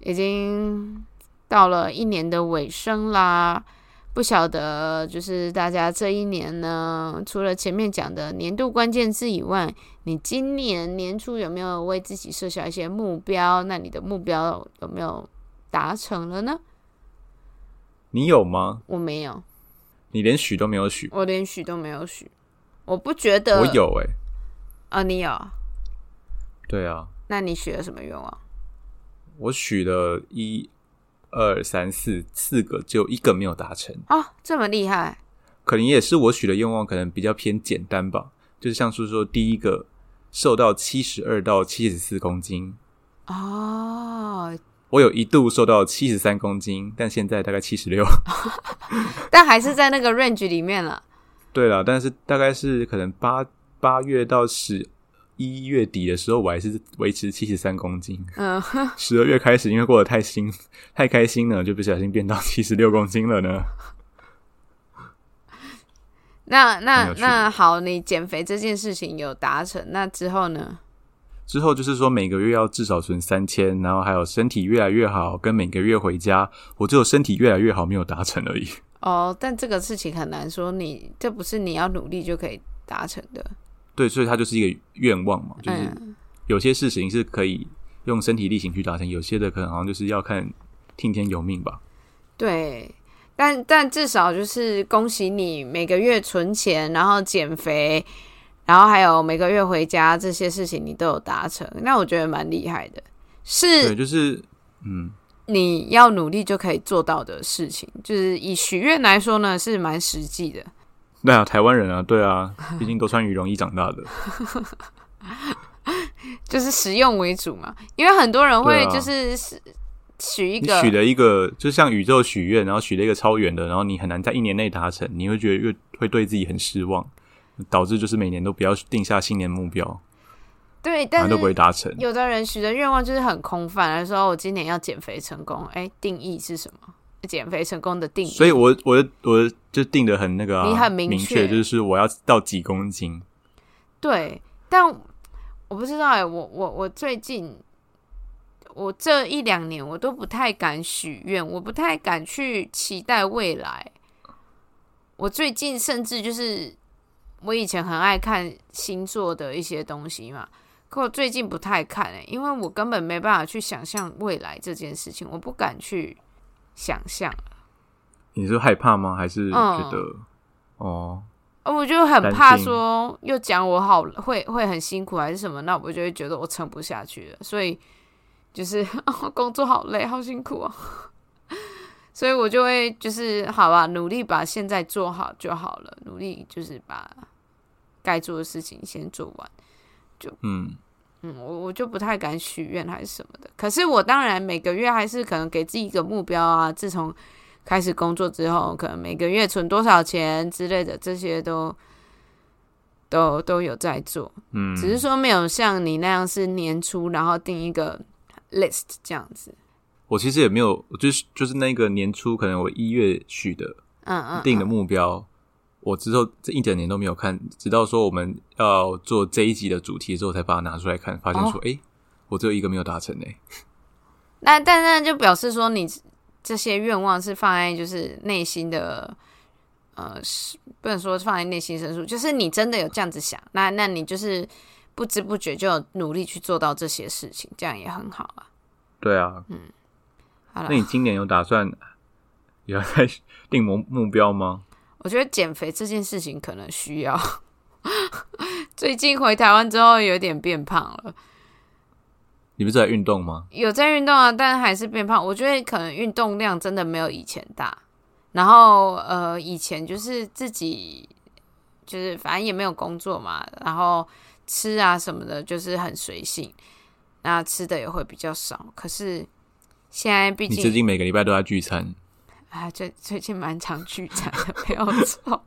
已经到了一年的尾声啦。不晓得，就是大家这一年呢，除了前面讲的年度关键字以外，你今年年初有没有为自己设下一些目标？那你的目标有没有达成了呢？你有吗？我没有，你连许都没有许，我连许都没有许。我不觉得我有哎、啊，你有？对啊，那你许了什么愿望？我许了一、二、三、四四个，只有一个没有达成。哦，这么厉害！可能也是我许的愿望，可能比较偏简单吧。就是像是说，第一个瘦到七十二到七十四公斤，哦，我有一度瘦到七十三公斤，但现在大概七十六。[LAUGHS] 但还是在那个 range 里面了。对了，但是大概是可能八八月到十一月底的时候，我还是维持七十三公斤。嗯，[LAUGHS] [LAUGHS] 十二月开始，因为过得太新太开心了，就不小心变到 [LAUGHS] 七十六公斤了呢。那那那好，你减肥这件事情有达成，那之后呢？之后就是说每个月要至少存三千，然后还有身体越来越好，跟每个月回家，我只有身体越来越好没有达成而已。哦，但这个事情很难说你，这不是你要努力就可以达成的。对，所以它就是一个愿望嘛，就是嗯，有些事情是可以用身体力行去达成，有些的可能好像就是要看听天由命吧。对。但但至少就是恭喜你每个月存钱，然后减肥，然后还有每个月回家这些事情你都有达成，那我觉得蛮厉害的，对，是就是嗯，你要努力就可以做到的事情。就是以许愿来说呢，是蛮实际的。对啊，台湾人啊，对啊，毕竟都穿羽绒衣长大的。[LAUGHS] 就是实用为主嘛，因为很多人会就是许许一个你许了一个，就像宇宙许愿，然后许了一个超远的，然后你很难在一年内达成，你会觉得越会对自己很失望，导致就是每年都不要定下新年目标，对，但都不会达成。有的人许的愿望就是很空泛，来说我今年要减肥成功，哎，定义是什么？减肥成功的定义，所以我我我就定的很那个、啊，你很明明确就是我要到几公斤。对，但我不知道哎、我我我最近我这一两年我都不太敢许愿，我不太敢去期待未来。我最近甚至就是我以前很爱看星座的一些东西嘛，可我最近不太看哎、因为我根本没办法去想象未来这件事情，我不敢去想象。你是害怕吗？还是嗯觉得、哦？呃我就很怕说又讲我好会会很辛苦还是什么，那我就会觉得我撑不下去了，所以就是 [LAUGHS] 工作好累，好辛苦哦。[LAUGHS] 所以我就会就是好吧，努力把现在做好就好了，努力就是把该做的事情先做完。就嗯，嗯，我我就不太敢许愿还是什么的。可是我当然每个月还是可能给自己一个目标啊。自从开始工作之后，可能每个月存多少钱之类的，这些都都都有在做。嗯，只是说没有像你那样是年初然后定一个 list 这样子。我其实也没有，就是就是那个年初，可能我一月许的嗯嗯，定的嗯目标，我之后这一整年都没有看，直到说我们要做这一集的主题之后，才把它拿出来看，发现哦说，诶，我只有一个没有达成诶。[LAUGHS] 那但那就表示说你这些愿望是放在就是内心的。呃，是不能说放在内心深处，就是你真的有这样子想，那那你就是不知不觉就有努力去做到这些事情，这样也很好啊。对啊，嗯好了那，你今年有打算也要再定目目标吗？我觉得减肥这件事情可能需要。最近回台湾之后有点变胖了，你不是在运动吗？有在运动啊，但还是变胖。我觉得可能运动量真的没有以前大。然后呃，以前就是自己就是反正也没有工作嘛，然后吃啊什么的，就是很随性，那吃的也会比较少。可是现在毕竟你最近每个礼拜都在聚餐，啊，最最近蛮常聚餐的，[LAUGHS] 没有错。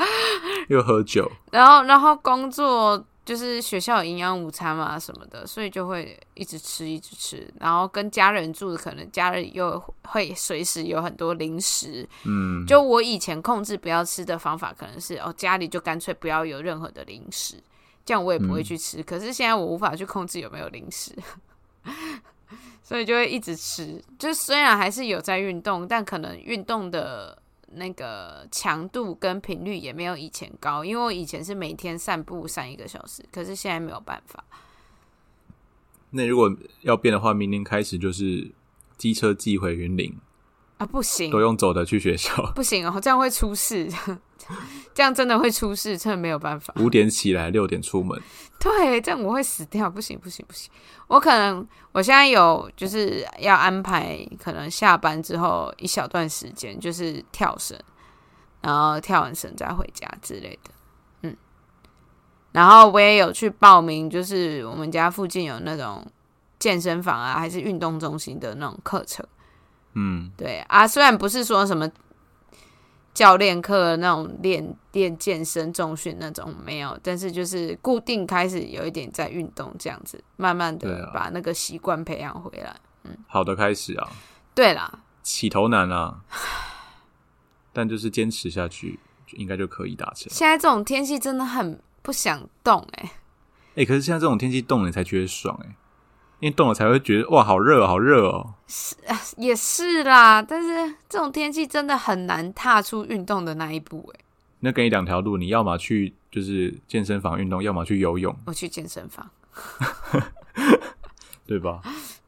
[LAUGHS] 又喝酒，然后，然后工作就是学校有营养午餐嘛什么的，所以就会一直吃，一直吃。然后跟家人住，可能家人又会随时有很多零食。嗯，就我以前控制不要吃的方法，可能是哦家里就干脆不要有任何的零食，这样我也不会去吃。可是现在我无法去控制有没有零食，所以就会一直吃。就虽然还是有在运动，但可能运动的那个强度跟频率也没有以前高，因为我以前是每天散步散一个小时，可是现在没有办法。那如果要变的话，明年开始就是机车寄回云林，啊，不行都，用走的去学校，不行哦，这样会出事，[LAUGHS] 这样真的会出事，真的没有办法。五点起来，六点出门。对，这样我会死掉，不行不行不行！我可能我现在有就是要安排，可能下班之后一小段时间就是跳绳，然后跳完绳再回家之类的。嗯，然后我也有去报名，就是我们家附近有那种健身房啊，还是运动中心的那种课程。嗯，对啊，虽然不是说什么教练课那种练练健身重训那种没有，但是就是固定开始有一点在运动这样子，慢慢的把那个习惯培养回来。嗯。好的开始啊，对啦，起头难啊，[SIGHS] 但就是坚持下去，就应该就可以达成。现在这种天气真的很不想动哎、哎、可是现在这种天气动了，你才觉得爽哎、因为动了才会觉得哇，好热，好热哦。是也是啦，但是这种天气真的很难踏出运动的那一步哎、那给你两条路，你要么去就是健身房运动，要么去游泳，我去健身房。[LAUGHS] 对吧？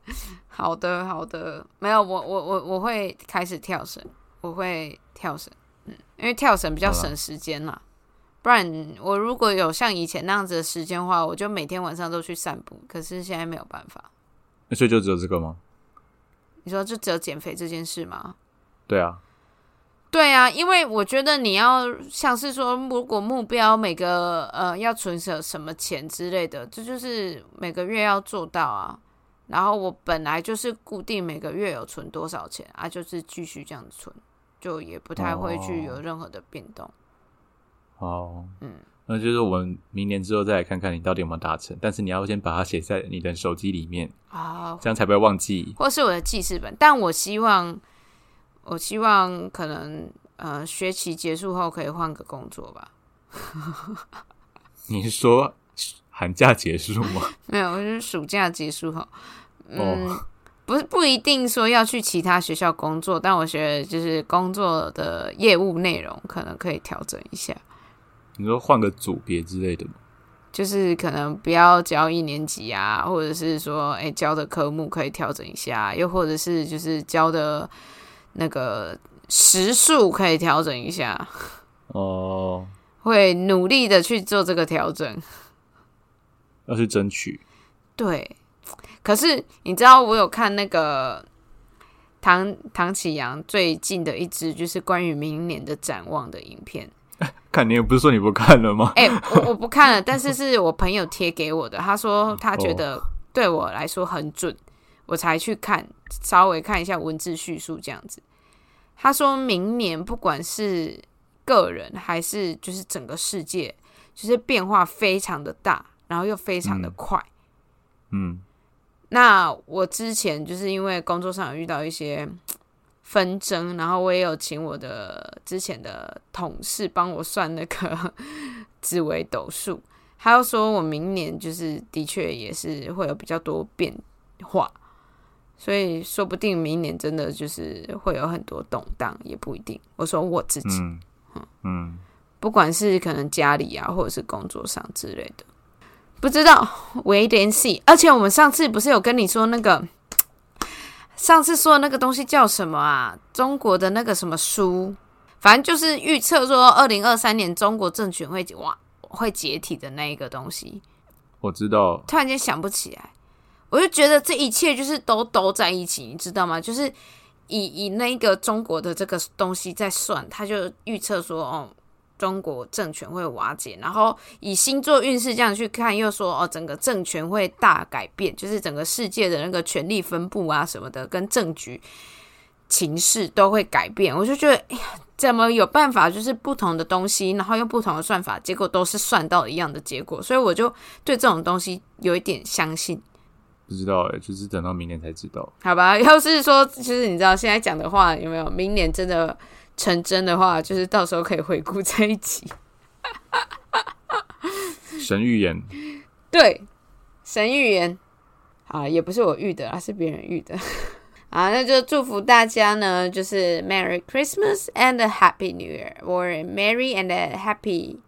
[LAUGHS] 好的，好的，没有我我我我会开始跳绳，我会跳绳，嗯，因为跳绳比较省时间啦。不然我如果有像以前那样子的时间的话，我就每天晚上都去散步。可是现在没有办法。那所以就只有这个吗？你说就只有减肥这件事吗？对啊，对啊，因为我觉得你要像是说，如果目标每个呃要存什什么钱之类的，这就是每个月要做到啊。然后我本来就是固定每个月有存多少钱啊，就是继续这样子存，就也不太会去有任何的变动。好，嗯，那就是我们明年之后再来看看你到底有没有达成，但是你要先把它写在你的手机里面，啊，这样才不会忘记。或是我的记事本，但我希望，我希望可能呃学期结束后可以换个工作吧。[LAUGHS] 你是说寒假结束吗？[LAUGHS] 没有，就是暑假结束后，嗯，哦不是不一定说要去其他学校工作，但我觉得就是工作的业务内容可能可以调整一下，你说换个组别之类的吗？就是可能不要教一年级啊，或者是说，哎、教的科目可以调整一下，又或者是就是教的那个时数可以调整一下，哦、会努力的去做这个调整。要去争取。对，可是你知道我有看那个唐唐启阳最近的一支就是关于明年的展望的影片。看你也不是说你不看了吗？哎、我 [LAUGHS] 我不看了，但是是我朋友贴给我的，他说他觉得对我来说很准，我才去看，稍微看一下文字叙述这样子。他说明年不管是个人还是就是整个世界，就是变化非常的大，然后又非常的嗯快。嗯，那我之前就是因为工作上有遇到一些纷争，然后我也有请我的之前的同事帮我算那个 [LAUGHS] 紫微斗数，他又说我明年就是的确也是会有比较多变化，所以说不定明年真的就是会有很多动荡，也不一定。我说我自己，嗯嗯，不管是可能家里啊，或者是工作上之类的，不知道微联系。而且我们上次不是有跟你说那个，上次说的那个东西叫什么啊？中国的那个什么书，反正就是预测说二零二三年中国政权会哇会解体的那一个东西。我知道。突然间想不起来，我就觉得这一切就是都都在一起，你知道吗？就是以以那个中国的这个东西在算，他就预测说，哦，中国政权会瓦解，然后以星座运势这样去看，又说哦，整个政权会大改变，就是整个世界的那个权力分布啊什么的，跟政局情势都会改变。我就觉得，哎呀，怎么有办法，就是不同的东西，然后用不同的算法，结果都是算到一样的结果，所以我就对这种东西有一点相信。不知道哎、就是等到明年才知道。好吧，要是说，就是你知道现在讲的话有没有明年真的成真的话，就是到时候可以回顾这一集。神预言，对，神预言啊，也不是我预的啊，是别人预的。[LAUGHS] 啊，那就祝福大家呢，就是 Merry Christmas and a Happy New Year, or Merry and a Happy。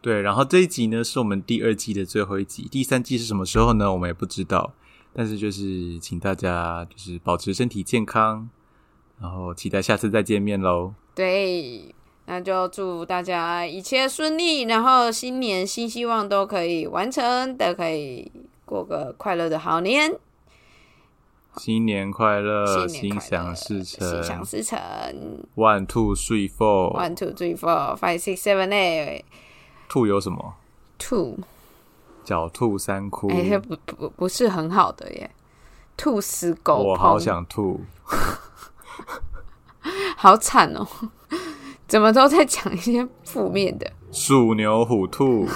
对，然后这一集呢是我们第二季的最后一集，第三季是什么时候呢？我们也不知道，但是就是请大家就是保持身体健康，然后期待下次再见面喽。对，那就祝大家一切顺利，然后新年新希望都可以完成，都可以过个快乐的好年。新年快乐，心想事成心想成事成。，One Two Three Four。One two three four five six seven eight 兔有什么？two，狡兔三窟。哎、不不不是很好的耶。兔死狗烹，我好想吐。[LAUGHS] [LAUGHS] 好惨哦！怎么都在讲一些负面的鼠牛虎兔，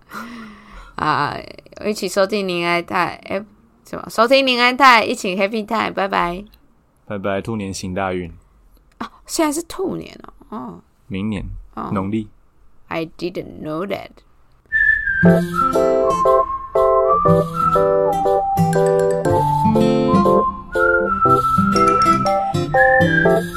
[LAUGHS] 啊！一起收听林爱泰，哎、什么？收听林爱泰，一起 Happy Time，拜拜。拜拜，兔年行大运，现在是兔年哦，哦明年哦农历。，I didn't know that。呜。